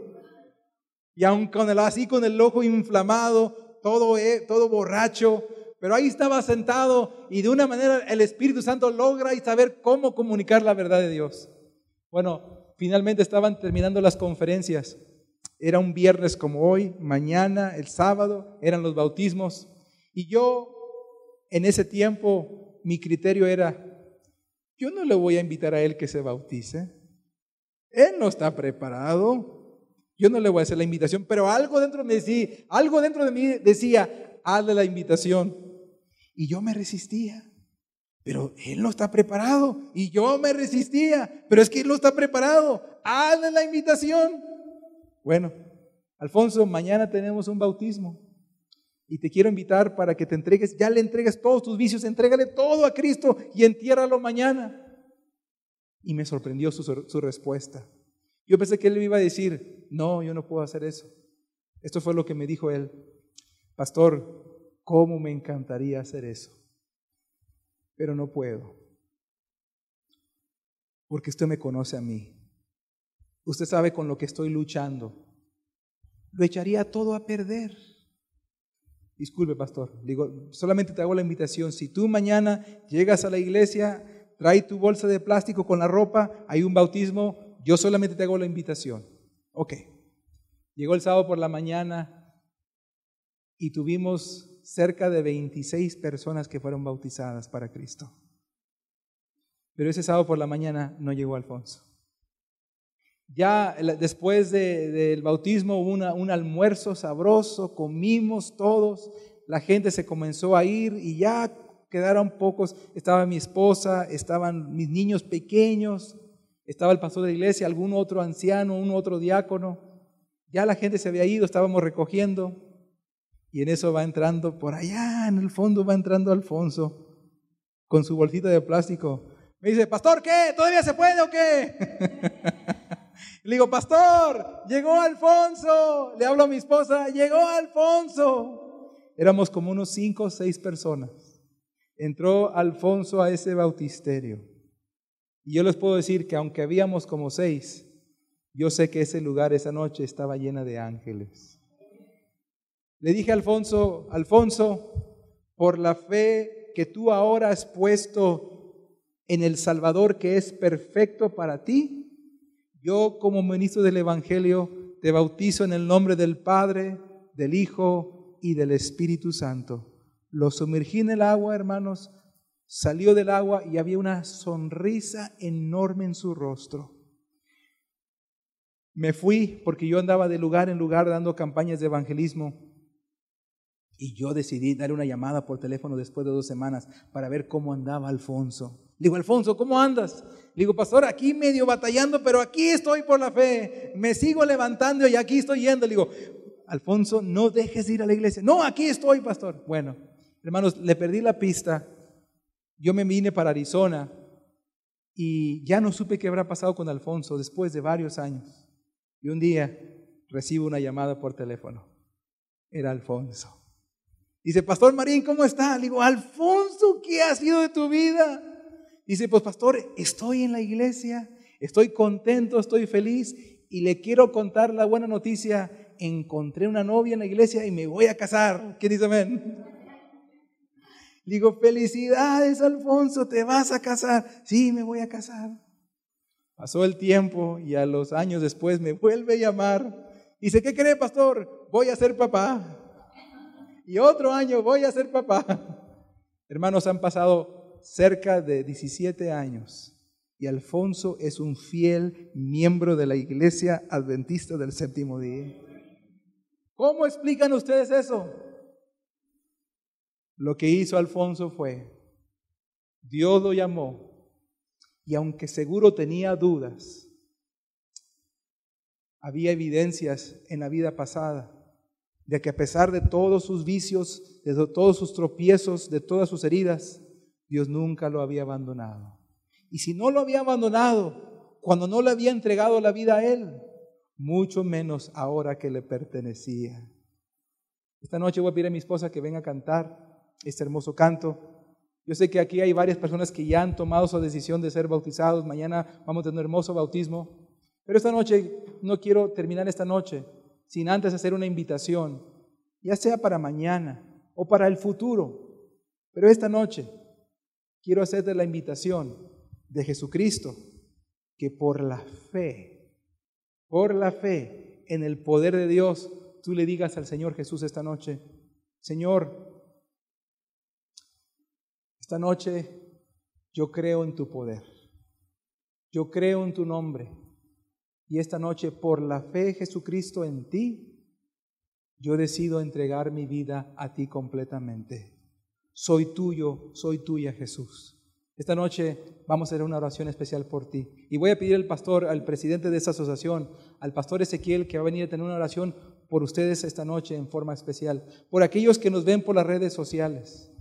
Y aun con el, así con el ojo inflamado, todo, eh, todo borracho, pero ahí estaba sentado y de una manera el Espíritu Santo logra y saber cómo comunicar la verdad de Dios. Bueno, finalmente estaban terminando las conferencias. Era un viernes como hoy, mañana, el sábado, eran los bautismos. Y yo, en ese tiempo, mi criterio era, yo no le voy a invitar a él que se bautice. Él no está preparado. Yo no le voy a hacer la invitación, pero algo dentro de mí decía, algo dentro de mí decía, hazle la invitación. Y yo me resistía. Pero él no está preparado y yo me resistía, pero es que él no está preparado. Hazle la invitación. Bueno, Alfonso, mañana tenemos un bautismo y te quiero invitar para que te entregues, ya le entregues todos tus vicios, entrégale todo a Cristo y entiérralo mañana. Y me sorprendió su, su respuesta. Yo pensé que él me iba a decir, no, yo no puedo hacer eso. Esto fue lo que me dijo él. Pastor, ¿cómo me encantaría hacer eso? Pero no puedo. Porque usted me conoce a mí. Usted sabe con lo que estoy luchando. Lo echaría todo a perder. Disculpe, pastor. Digo, solamente te hago la invitación. Si tú mañana llegas a la iglesia, trae tu bolsa de plástico con la ropa, hay un bautismo, yo solamente te hago la invitación. Ok. Llegó el sábado por la mañana y tuvimos cerca de 26 personas que fueron bautizadas para Cristo. Pero ese sábado por la mañana no llegó Alfonso. Ya después del bautismo un almuerzo sabroso, comimos todos, la gente se comenzó a ir y ya quedaron pocos. Estaba mi esposa, estaban mis niños pequeños, estaba el pastor de la iglesia, algún otro anciano, un otro diácono. Ya la gente se había ido, estábamos recogiendo. Y en eso va entrando, por allá en el fondo va entrando Alfonso con su bolsita de plástico. Me dice, pastor, ¿qué? ¿Todavía se puede o qué? Le digo, pastor, llegó Alfonso. Le hablo a mi esposa, llegó Alfonso. Éramos como unos cinco o seis personas. Entró Alfonso a ese bautisterio. Y yo les puedo decir que aunque habíamos como seis, yo sé que ese lugar esa noche estaba llena de ángeles. Le dije a Alfonso, Alfonso, por la fe que tú ahora has puesto en el Salvador que es perfecto para ti, yo como ministro del Evangelio te bautizo en el nombre del Padre, del Hijo y del Espíritu Santo. Lo sumergí en el agua, hermanos, Salió del agua y había una sonrisa enorme en su rostro. Me fui porque yo andaba de lugar en lugar dando campañas de evangelismo y yo decidí dar una llamada por teléfono después de dos semanas para ver cómo andaba Alfonso. Digo, Alfonso, ¿cómo andas? digo, pastor, aquí medio batallando, pero aquí estoy por la fe. Me sigo levantando y aquí estoy yendo. digo, Alfonso, no dejes de ir a la iglesia. No, aquí estoy, pastor. Bueno, hermanos, le perdí la pista yo me vine para Arizona y ya no supe qué habrá pasado con Alfonso después de varios años. Y un día recibo una llamada por teléfono. Era Alfonso. Dice, Pastor Marín, ¿cómo está? Le digo, Alfonso, ¿qué ha sido de tu vida? Dice, pues Pastor, estoy en la iglesia, estoy contento, estoy feliz y le quiero contar la buena noticia. Encontré una novia en la iglesia y me voy a casar. ¿Qué dice amén? Digo, felicidades Alfonso, te vas a casar. Sí, me voy a casar. Pasó el tiempo y a los años después me vuelve a llamar. Dice, ¿qué cree, pastor? Voy a ser papá. Y otro año voy a ser papá. Hermanos, han pasado cerca de 17 años y Alfonso es un fiel miembro de la iglesia adventista del séptimo día. ¿Cómo explican ustedes eso? Lo que hizo Alfonso fue, Dios lo llamó y aunque seguro tenía dudas, había evidencias en la vida pasada de que a pesar de todos sus vicios, de todos sus tropiezos, de todas sus heridas, Dios nunca lo había abandonado. Y si no lo había abandonado, cuando no le había entregado la vida a Él, mucho menos ahora que le pertenecía. Esta noche voy a pedir a mi esposa que venga a cantar este hermoso canto. Yo sé que aquí hay varias personas que ya han tomado su decisión de ser bautizados. Mañana vamos a tener un hermoso bautismo. Pero esta noche no quiero terminar esta noche sin antes hacer una invitación, ya sea para mañana o para el futuro. Pero esta noche quiero hacerte la invitación de Jesucristo, que por la fe, por la fe en el poder de Dios, tú le digas al Señor Jesús esta noche, Señor, esta noche yo creo en tu poder. Yo creo en tu nombre. Y esta noche, por la fe Jesucristo en ti, yo decido entregar mi vida a ti completamente. Soy tuyo, soy tuya Jesús. Esta noche vamos a hacer una oración especial por ti. Y voy a pedir al pastor, al presidente de esta asociación, al pastor Ezequiel, que va a venir a tener una oración por ustedes esta noche en forma especial. Por aquellos que nos ven por las redes sociales.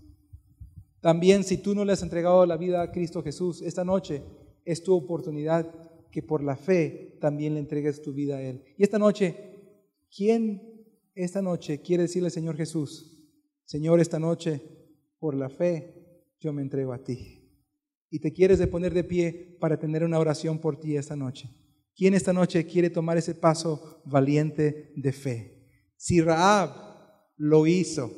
También si tú no le has entregado la vida a Cristo Jesús, esta noche es tu oportunidad que por la fe también le entregues tu vida a Él. Y esta noche, ¿quién esta noche quiere decirle Señor Jesús, Señor, esta noche, por la fe, yo me entrego a ti? Y te quieres de poner de pie para tener una oración por ti esta noche. ¿Quién esta noche quiere tomar ese paso valiente de fe? Si Raab lo hizo,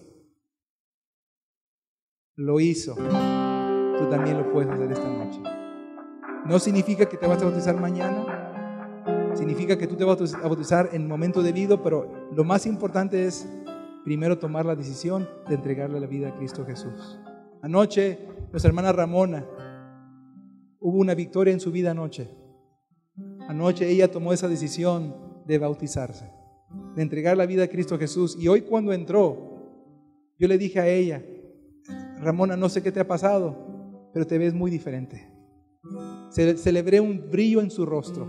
lo hizo, tú también lo puedes hacer esta noche. No significa que te vas a bautizar mañana, significa que tú te vas a bautizar en momento debido, pero lo más importante es primero tomar la decisión de entregarle la vida a Cristo Jesús. Anoche, nuestra hermana Ramona hubo una victoria en su vida anoche. Anoche ella tomó esa decisión de bautizarse, de entregar la vida a Cristo Jesús. Y hoy cuando entró, yo le dije a ella, Ramona, no sé qué te ha pasado, pero te ves muy diferente. Celebré un brillo en su rostro.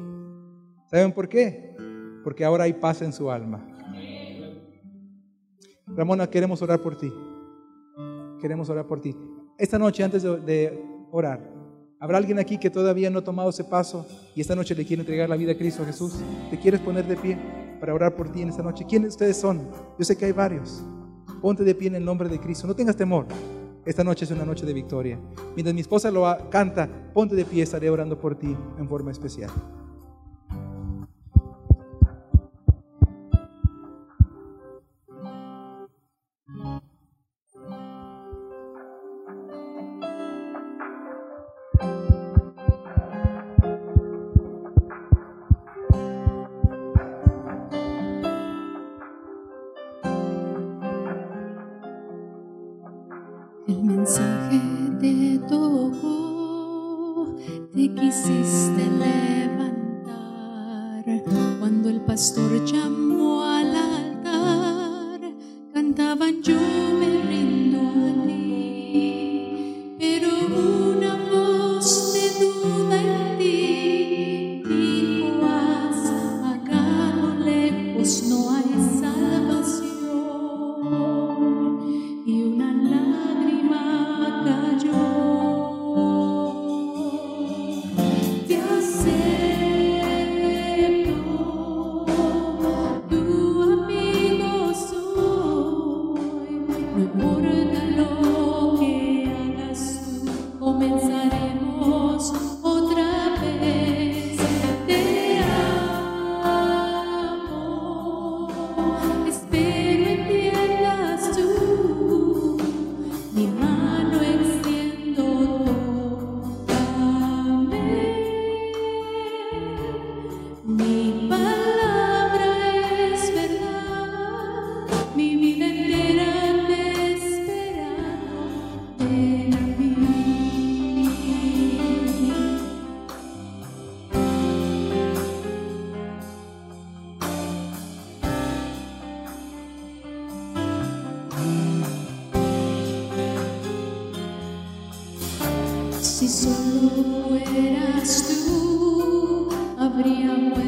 ¿Saben por qué? Porque ahora hay paz en su alma. Ramona, queremos orar por ti. Queremos orar por ti. Esta noche, antes de, orar, ¿habrá alguien aquí que todavía no ha tomado ese paso y esta noche le quiere entregar la vida a Cristo Jesús? ¿Te quieres poner de pie para orar por ti en esta noche? ¿Quiénes ustedes son? Yo sé que hay varios. Ponte de pie en el nombre de Cristo. No tengas temor. Esta noche es una noche de victoria. Mientras mi esposa lo canta, ponte de pie, estaré orando por ti en forma especial. Si solo eras tu, habría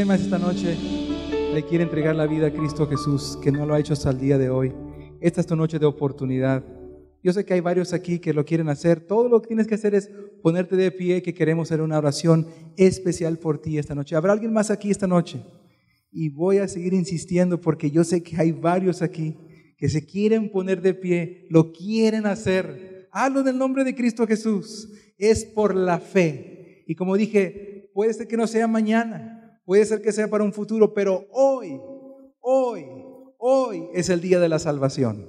¿Quién más esta noche le quiere entregar la vida a Cristo Jesús que no lo ha hecho hasta el día de hoy? Esta es tu noche de oportunidad. Yo sé que hay varios aquí que lo quieren hacer. Todo lo que tienes que hacer es ponerte de pie, que queremos hacer una oración especial por ti esta noche. ¿Habrá alguien más aquí esta noche? Y voy a seguir insistiendo porque yo sé que hay varios aquí que se quieren poner de pie, lo quieren hacer. Hazlo en el nombre de Cristo Jesús. Es por la fe. Y como dije, puede ser que no sea mañana, puede ser que sea para un futuro, pero hoy, hoy, hoy es el día de la salvación.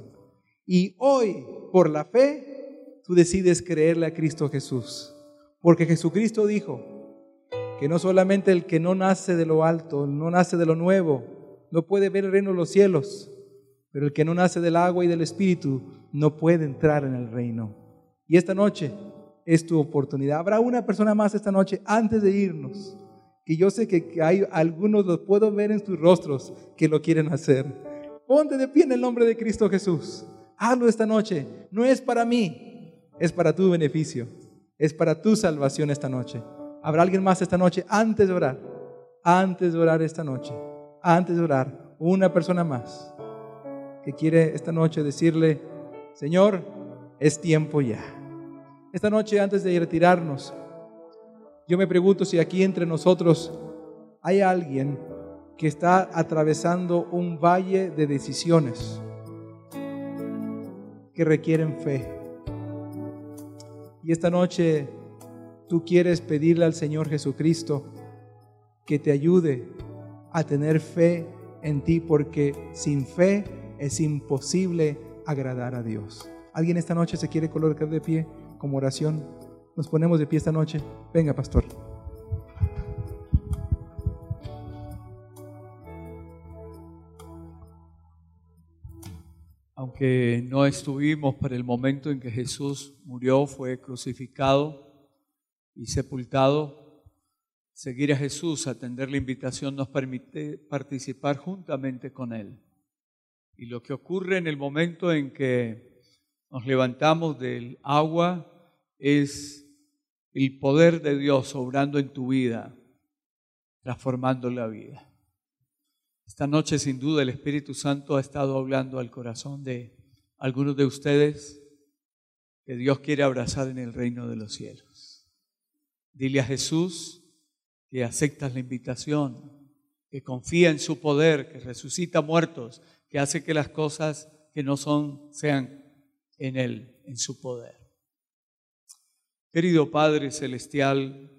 Y hoy por la fe, tú decides creerle a Cristo Jesús. Porque Jesucristo dijo que no solamente el que no nace de lo alto, no nace de lo nuevo, no puede ver el reino de los cielos, pero el que no nace del agua y del espíritu no puede entrar en el reino. Y esta noche es tu oportunidad. Habrá una persona más esta noche antes de irnos, que yo sé que hay algunos, los puedo ver en tus rostros, que lo quieren hacer. Ponte de pie en el nombre de Cristo Jesús. Hazlo esta noche. No es para mí, es para tu beneficio. Es para tu salvación esta noche. ¿Habrá alguien más esta noche antes de orar? Antes de orar esta noche. Antes de orar. Una persona más que quiere esta noche decirle, Señor, es tiempo ya. Esta noche antes de retirarnos, yo me pregunto si aquí entre nosotros hay alguien que está atravesando un valle de decisiones que requieren fe. Y esta noche tú quieres pedirle al Señor Jesucristo que te ayude a tener fe en ti, porque sin fe es imposible agradar a Dios. ¿Alguien esta noche se quiere colocar de pie como oración? Nos ponemos de pie esta noche. Venga, pastor. aunque no estuvimos para el momento en que Jesús murió, fue crucificado y sepultado, seguir a Jesús, atender la invitación nos permite participar juntamente con Él. Y lo que ocurre en el momento en que nos levantamos del agua es el poder de Dios obrando en tu vida, transformando la vida. Esta noche sin duda el Espíritu Santo ha estado hablando al corazón de algunos de ustedes que Dios quiere abrazar en el reino de los cielos. Dile a Jesús que aceptas la invitación, que confía en su poder, que resucita muertos, que hace que las cosas que no son sean en Él, en su poder. Querido Padre Celestial,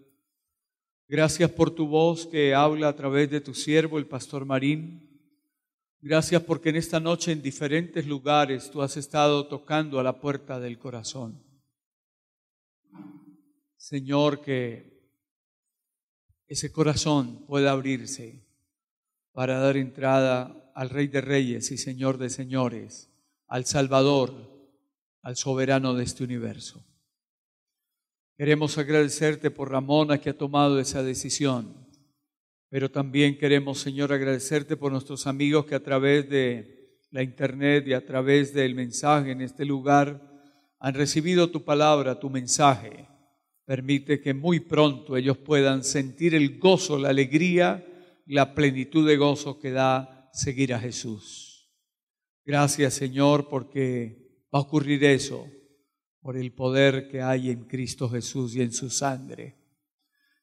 Gracias por tu voz que habla a través de tu siervo, el pastor Marín. Gracias porque en esta noche en diferentes lugares tú has estado tocando a la puerta del corazón. Señor, que ese corazón pueda abrirse para dar entrada al Rey de Reyes y Señor de Señores, al Salvador, al soberano de este universo. Queremos agradecerte por Ramona que ha tomado esa decisión, pero también queremos, Señor, agradecerte por nuestros amigos que a través de la internet y a través del mensaje en este lugar han recibido tu palabra, tu mensaje. Permite que muy pronto ellos puedan sentir el gozo, la alegría, la plenitud de gozo que da seguir a Jesús. Gracias, Señor, porque va a ocurrir eso por el poder que hay en Cristo Jesús y en su sangre.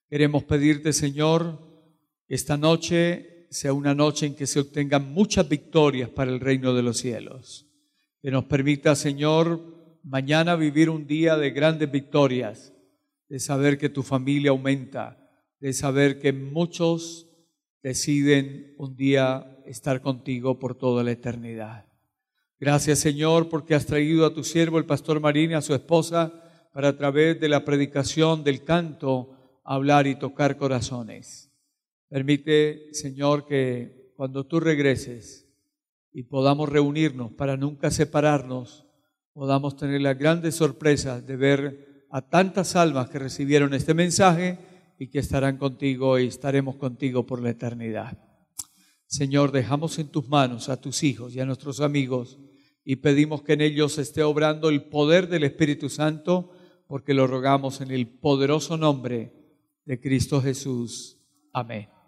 Queremos pedirte, Señor, que esta noche sea una noche en que se obtengan muchas victorias para el reino de los cielos. Que nos permita, Señor, mañana vivir un día de grandes victorias, de saber que tu familia aumenta, de saber que muchos deciden un día estar contigo por toda la eternidad. Gracias Señor porque has traído a tu siervo el pastor Marín y a su esposa para a través de la predicación, del canto, hablar y tocar corazones. Permite Señor que cuando tú regreses y podamos reunirnos para nunca separarnos, podamos tener la grande sorpresa de ver a tantas almas que recibieron este mensaje y que estarán contigo y estaremos contigo por la eternidad. Señor, dejamos en tus manos a tus hijos y a nuestros amigos y pedimos que en ellos esté obrando el poder del Espíritu Santo, porque lo rogamos en el poderoso nombre de Cristo Jesús. Amén.